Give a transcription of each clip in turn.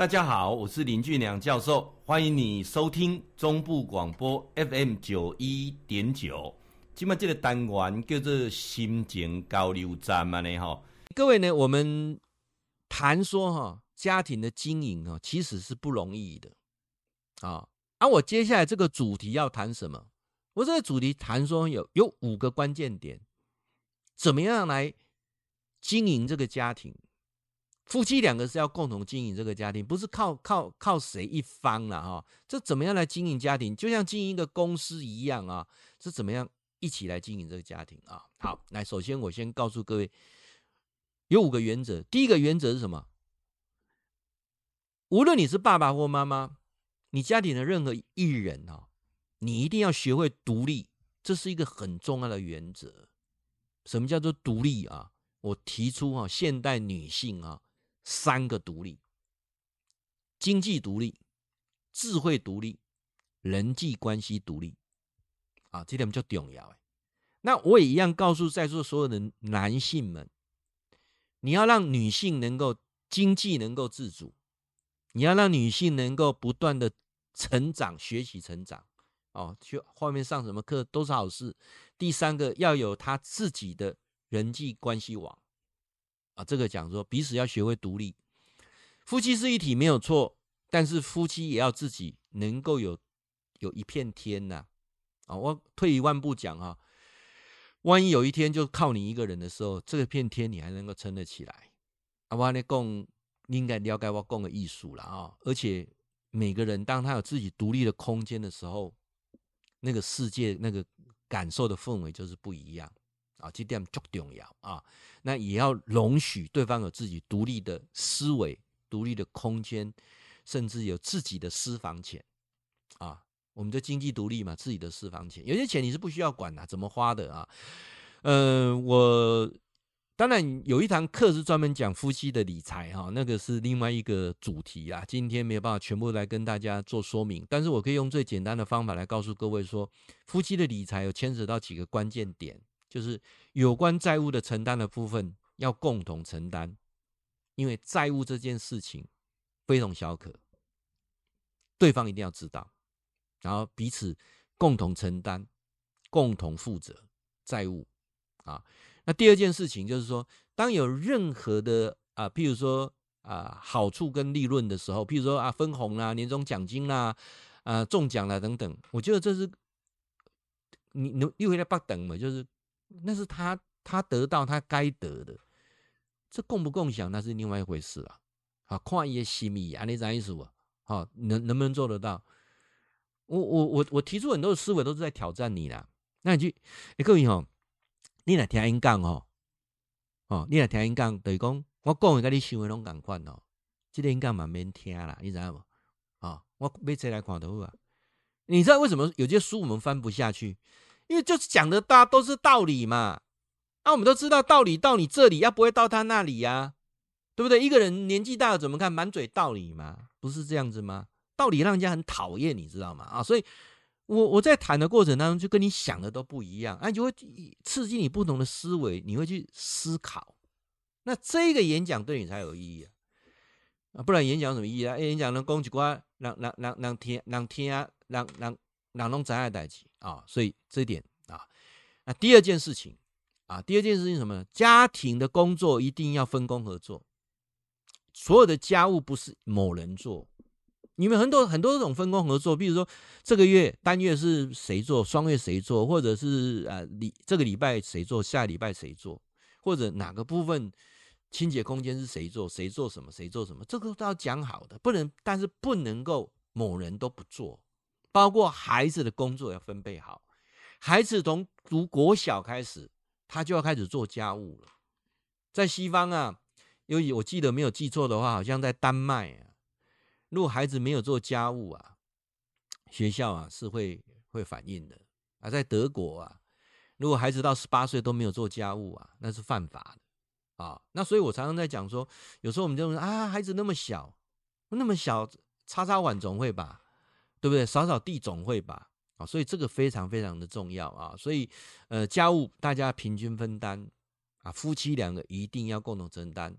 大家好，我是林俊良教授，欢迎你收听中部广播 FM 九一点九。今麦这个单元叫做心情交流站嘛呢哈。各位呢，我们谈说哈家庭的经营啊，其实是不容易的啊。而我接下来这个主题要谈什么？我这个主题谈说有有五个关键点，怎么样来经营这个家庭？夫妻两个是要共同经营这个家庭，不是靠靠靠谁一方了哈。这怎么样来经营家庭？就像经营一个公司一样啊，是怎么样一起来经营这个家庭啊？好，来，首先我先告诉各位，有五个原则。第一个原则是什么？无论你是爸爸或妈妈，你家庭的任何一人啊，你一定要学会独立，这是一个很重要的原则。什么叫做独立啊？我提出啊，现代女性啊。三个独立：经济独立、智慧独立、人际关系独立。啊，这点叫重要。那我也一样告诉在座所有的男性们：你要让女性能够经济能够自主，你要让女性能够不断的成长、学习、成长。哦，去外面上什么课都是好事。第三个，要有她自己的人际关系网。啊，这个讲说彼此要学会独立，夫妻是一体没有错，但是夫妻也要自己能够有有一片天呐。啊，我退一万步讲啊，万一有一天就靠你一个人的时候，这个片天你还能够撑得起来？啊，我来讲，你应该了解我讲的艺术了啊。而且每个人当他有自己独立的空间的时候，那个世界那个感受的氛围就是不一样。啊，这点足重要啊！那也要容许对方有自己独立的思维、独立的空间，甚至有自己的私房钱啊。我们的经济独立嘛，自己的私房钱，有些钱你是不需要管的，怎么花的啊？嗯、呃，我当然有一堂课是专门讲夫妻的理财哈，那个是另外一个主题啊。今天没有办法全部来跟大家做说明，但是我可以用最简单的方法来告诉各位说，夫妻的理财有牵扯到几个关键点。就是有关债务的承担的部分要共同承担，因为债务这件事情非同小可，对方一定要知道，然后彼此共同承担、共同负责债务啊。那第二件事情就是说，当有任何的啊，譬如说啊好处跟利润的时候，譬如说啊分红啦、年终奖金啦、啊中奖啦等等，我觉得这是你你又回来不等嘛，就是。那是他他得到他该得的，这共不共享那是另外一回事了。好，跨越心意啊，你啥意思啊？好，能能不能做得到？我我我我提出很多的思维都是在挑战你啦。那你就，你各位吼，你来听因讲吼，哦，你来听因讲，等于讲我讲的跟你想的拢同款哦。这个因讲嘛免听啦，你知道不？啊，我买册来看都好啊。你知道为什么有些书我们翻不下去？因为就是讲的大都是道理嘛，那、啊、我们都知道道理到你这里，要不会到他那里呀、对不对？一个人年纪大了怎么看满嘴道理嘛，不是这样子吗？道理让人家很讨厌，你知道吗？啊，所以我我在谈的过程当中，就跟你想的都不一样，啊，就会刺激你不同的思维，你会去思考，那这个演讲对你才有意义啊，啊，不然演讲有什么意义啊？演讲能讲几句，让让让让听让听啊，让让。让拢知爱代志啊，所以这一点啊，那第二件事情啊，第二件事情什么呢？家庭的工作一定要分工合作，所有的家务不是某人做，你们很多很多种分工合作，比如说这个月单月是谁做，双月谁做，或者是啊礼这个礼拜谁做，下礼拜谁做，或者哪个部分清洁空间是谁做，谁做什么，谁做什么，这个都要讲好的，不能，但是不能够某人都不做。包括孩子的工作要分配好，孩子从读国小开始，他就要开始做家务了。在西方啊，由于我记得没有记错的话，好像在丹麦啊，如果孩子没有做家务啊，学校啊是会会反映的啊。在德国啊，如果孩子到十八岁都没有做家务啊，那是犯法的啊。那所以我常常在讲说，有时候我们就说啊，孩子那么小，那么小，擦擦碗总会吧。对不对？扫扫地总会吧，啊，所以这个非常非常的重要啊，所以呃，家务大家平均分担啊，夫妻两个一定要共同承担。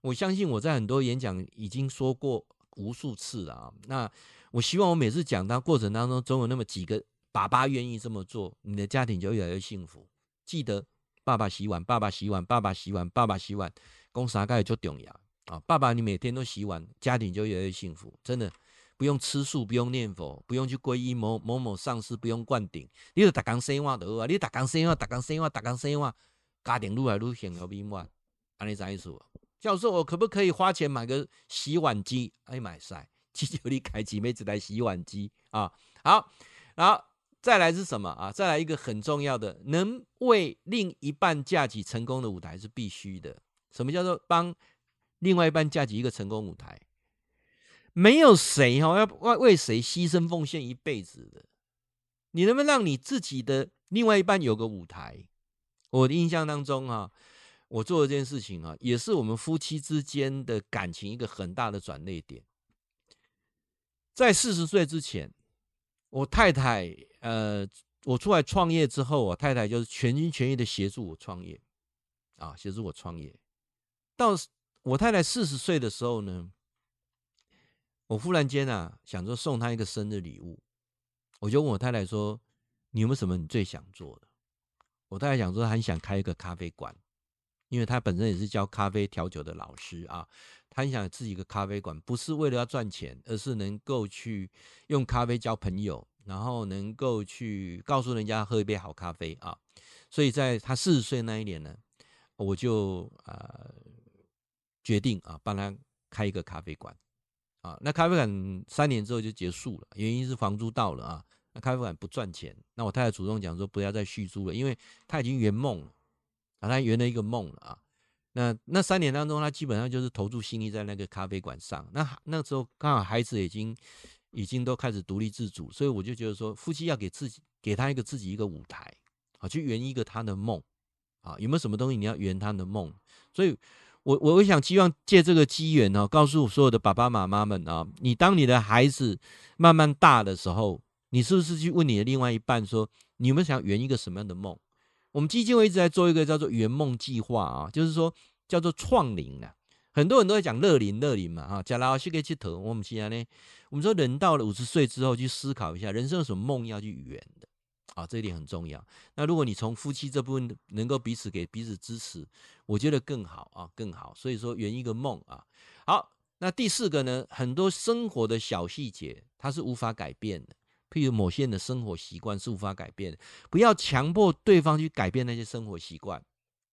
我相信我在很多演讲已经说过无数次了啊。那我希望我每次讲到过程当中，总有那么几个爸爸愿意这么做，你的家庭就越来越幸福。记得爸爸洗碗，爸爸洗碗，爸爸洗碗，爸爸洗碗，公啥盖就重要啊！爸爸，你每天都洗碗，家庭就越来越幸福。真的不用吃素，不用念佛，不用去皈依某某某上师，不用灌顶，你就打工生活就好啊！你打工生活，打工生活，打工生活，家庭越来越幸福美满。安尼怎意思？教授，我可不可以花钱买个洗碗机？哎，买晒，祈求你开几枚子来洗碗机啊！好，然后。再来是什么啊？再来一个很重要的，能为另一半架起成功的舞台是必须的。什么叫做帮另外一半架起一个成功舞台？没有谁哈要为为谁牺牲奉献一辈子的。你能不能让你自己的另外一半有个舞台？我的印象当中啊，我做的这件事情啊，也是我们夫妻之间的感情一个很大的转捩点。在四十岁之前。我太太，呃，我出来创业之后，我太太就是全心全意的协助我创业，啊，协助我创业。到我太太四十岁的时候呢，我忽然间啊，想说送她一个生日礼物，我就问我太太说：“你有没有什么你最想做的？”我太太想说，很想开一个咖啡馆，因为她本身也是教咖啡调酒的老师啊。他很想自己一个咖啡馆，不是为了要赚钱，而是能够去用咖啡交朋友，然后能够去告诉人家喝一杯好咖啡啊。所以在他四十岁那一年呢，我就呃决定啊帮他开一个咖啡馆啊。那咖啡馆三年之后就结束了，原因是房租到了啊。那咖啡馆不赚钱，那我太太主动讲说不要再续租了，因为他已经圆梦了啊，他圆了一个梦了啊。那那三年当中，他基本上就是投注心力在那个咖啡馆上。那那时候刚好孩子已经已经都开始独立自主，所以我就觉得说，夫妻要给自己给他一个自己一个舞台，啊，去圆一个他的梦，啊，有没有什么东西你要圆他的梦？所以我我我想希望借这个机缘呢，告诉所有的爸爸妈妈们啊，你当你的孩子慢慢大的时候，你是不是去问你的另外一半说，你有没有想圆一个什么样的梦？我们基金会一直在做一个叫做圆梦计划啊，就是说叫做创龄啊。很多人都在讲乐龄，乐龄嘛啊，讲老师给去投。我们现在呢，我们说人到了五十岁之后，去思考一下人生有什么梦要去圆的啊，这一点很重要。那如果你从夫妻这部分能够彼此给彼此支持，我觉得更好啊，更好。所以说圆一个梦啊。好，那第四个呢，很多生活的小细节它是无法改变的。譬如某些人的生活习惯是无法改变的，不要强迫对方去改变那些生活习惯。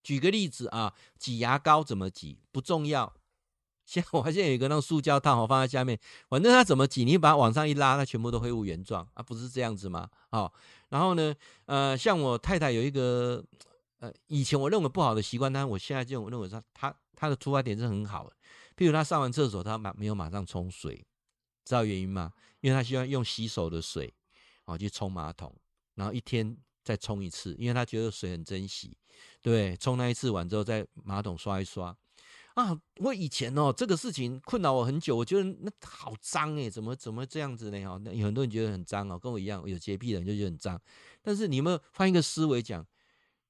举个例子啊，挤牙膏怎么挤不重要。现我发现有一个那种塑胶套，我放在下面，反正它怎么挤，你把它往上一拉，它全部都恢复原状啊，不是这样子吗？好，然后呢，呃，像我太太有一个呃，以前我认为不好的习惯，但是我现在就认为说，她她的出发点是很好的。譬如她上完厕所，她马没有马上冲水，知道原因吗？因为她希望用洗手的水，啊，去冲马桶，然后一天再冲一次，因为她觉得水很珍惜，对，冲那一次完之后，再马桶刷一刷。啊，我以前哦，这个事情困扰我很久，我觉得那好脏诶，怎么怎么这样子呢？哈，那有很多人觉得很脏哦，跟我一样有洁癖的人就觉得很脏。但是你有没有换一个思维讲，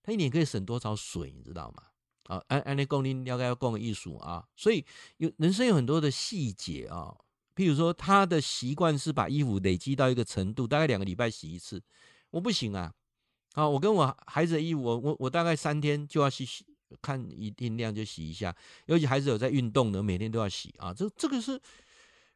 他一年可以省多少水，你知道吗？啊，按按那公斤应该要供艺术啊，所以有人生有很多的细节啊。譬如说，他的习惯是把衣服累积到一个程度，大概两个礼拜洗一次。我不行啊！啊，我跟我孩子的衣服，我我我大概三天就要洗洗，看一定量就洗一下。尤其孩子有在运动的，每天都要洗啊。这这个是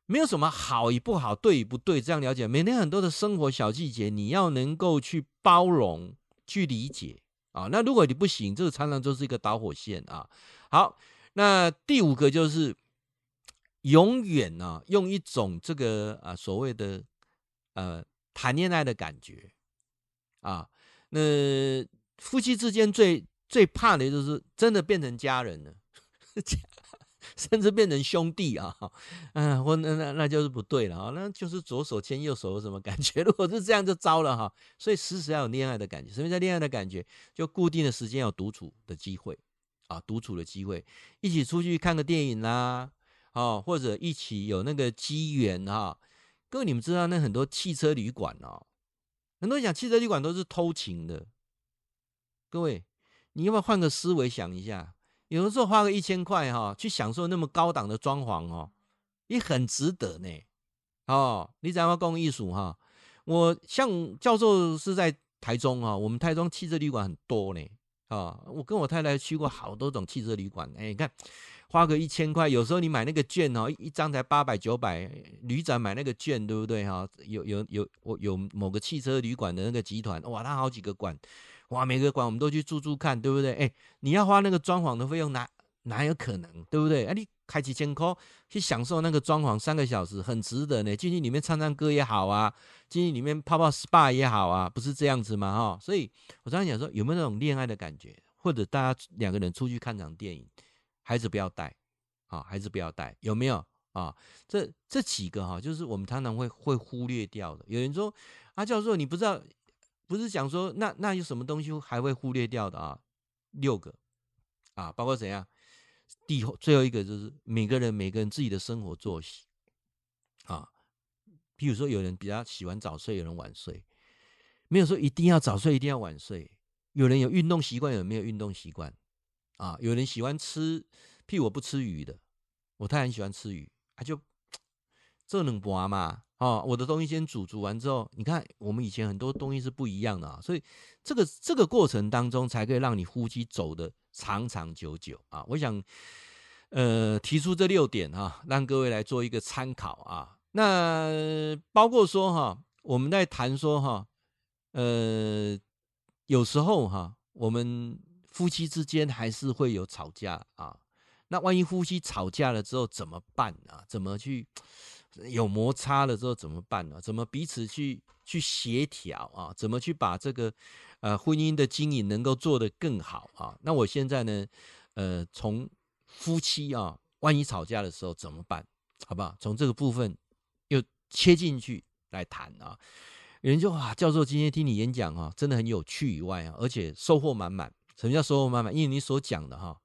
没有什么好与不好，对与不对，这样了解。每天很多的生活小细节，你要能够去包容、去理解啊。那如果你不行，这个常常就是一个导火线啊。好，那第五个就是。永远呢、啊，用一种这个啊所谓的呃谈恋爱的感觉啊，那夫妻之间最最怕的就是真的变成家人了，甚至变成兄弟啊，嗯、啊，我那那那就是不对了啊，那就是左手牵右手有什么感觉？如果是这样就糟了哈、所以时时要有恋爱的感觉，什么叫恋爱的感觉？就固定的时间有独处的机会啊，独处的机会，一起出去看个电影啦、哦，或者一起有那个机缘哈，各位你们知道那很多汽车旅馆哦，很多人讲汽车旅馆都是偷情的。各位，你要不要换个思维想一下？有的时候花个一千块哈，去享受那么高档的装潢哦，你很值得呢。哦，你只要？公艺术哈，我像教授是在台中啊，我们台中汽车旅馆很多呢。啊，我跟我太太去过好多种汽车旅馆，哎，你看。花个一千块，有时候你买那个券哦，一张才八百九百。旅展买那个券，对不对哈？有有有，我有某个汽车旅馆的那个集团，哇，他好几个馆，哇，每个馆我们都去住住看，对不对？哎，你要花那个装潢的费用，哪哪有可能，对不对？哎，你开几千块去享受那个装潢三个小时，很值得呢。进去里面唱唱歌也好啊，进去里面泡泡 SPA 也好啊，不是这样子吗？哈，所以我常常讲说，有没有那种恋爱的感觉，或者大家两个人出去看场电影？孩子不要带，啊，孩子不要带，有没有啊？这这几个哈，就是我们常常会会忽略掉的。有人说，啊，教授，你不知道，不是讲说，那那有什么东西还会忽略掉的啊？六个，啊，包括怎样？第最后一个就是每个人每个人自己的生活作息，啊，譬如说有人比较喜欢早睡，有人晚睡，没有说一定要早睡，一定要晚睡。有人有运动习惯，有没有运动习惯。啊，有人喜欢吃，譬如我不吃鱼的，我太很喜欢吃鱼，啊就这能拔嘛？啊，我的东西先煮，煮完之后，你看我们以前很多东西是不一样的啊，所以这个这个过程当中才可以让你呼吸走得长长久久啊。我想，呃，提出这六点啊，让各位来做一个参考啊。那包括说哈，我们在谈说哈，呃，有时候哈，我们。夫妻之间还是会有吵架啊，那万一夫妻吵架了之后怎么办啊？怎么去有摩擦了之后怎么办呢？怎么彼此去去协调啊？怎么去把这个呃婚姻的经营能够做得更好啊？那我现在呢，呃，从夫妻啊，万一吵架的时候怎么办？好不好？从这个部分又切进去来谈啊。有人就啊，教授今天听你演讲啊，真的很有趣以外啊，而且收获满满。什么叫收获满满？因为你所讲的哈，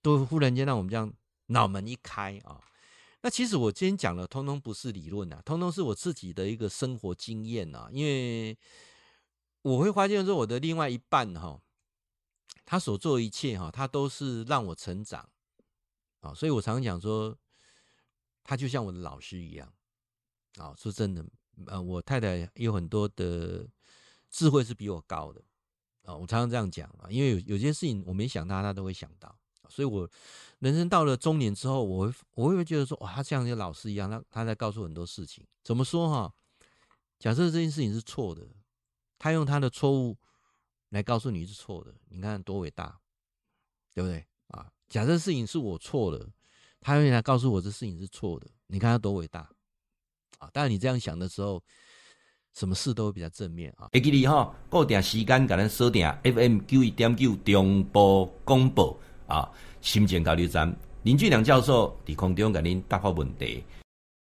都忽然间让我们这样脑门一开啊。那其实我今天讲的，通通不是理论啊，通通是我自己的一个生活经验啊。因为我会发现说，我的另外一半哈，他所做一切哈，他都是让我成长啊。所以我常常讲说，他就像我的老师一样啊。说真的，呃，我太太有很多的智慧是比我高的。啊，我常常这样讲啊，因为有有些事情我没想到，他都会想到，所以我人生到了中年之后，我会我会觉得说，哇，他像一个老师一样，他他在告诉很多事情。怎么说哈？假设这件事情是错的，他用他的错误来告诉你是错的，你看多伟大，对不对啊？假设事情是我错了，他用来告诉我这事情是错的，你看他多伟大啊！当然你这样想的时候。什么事都会比较正面啊！会记得哈，固定时间甲咱锁定 FM 九一点九中波广播啊，心情交流站林俊良教授伫空中甲您答复问题。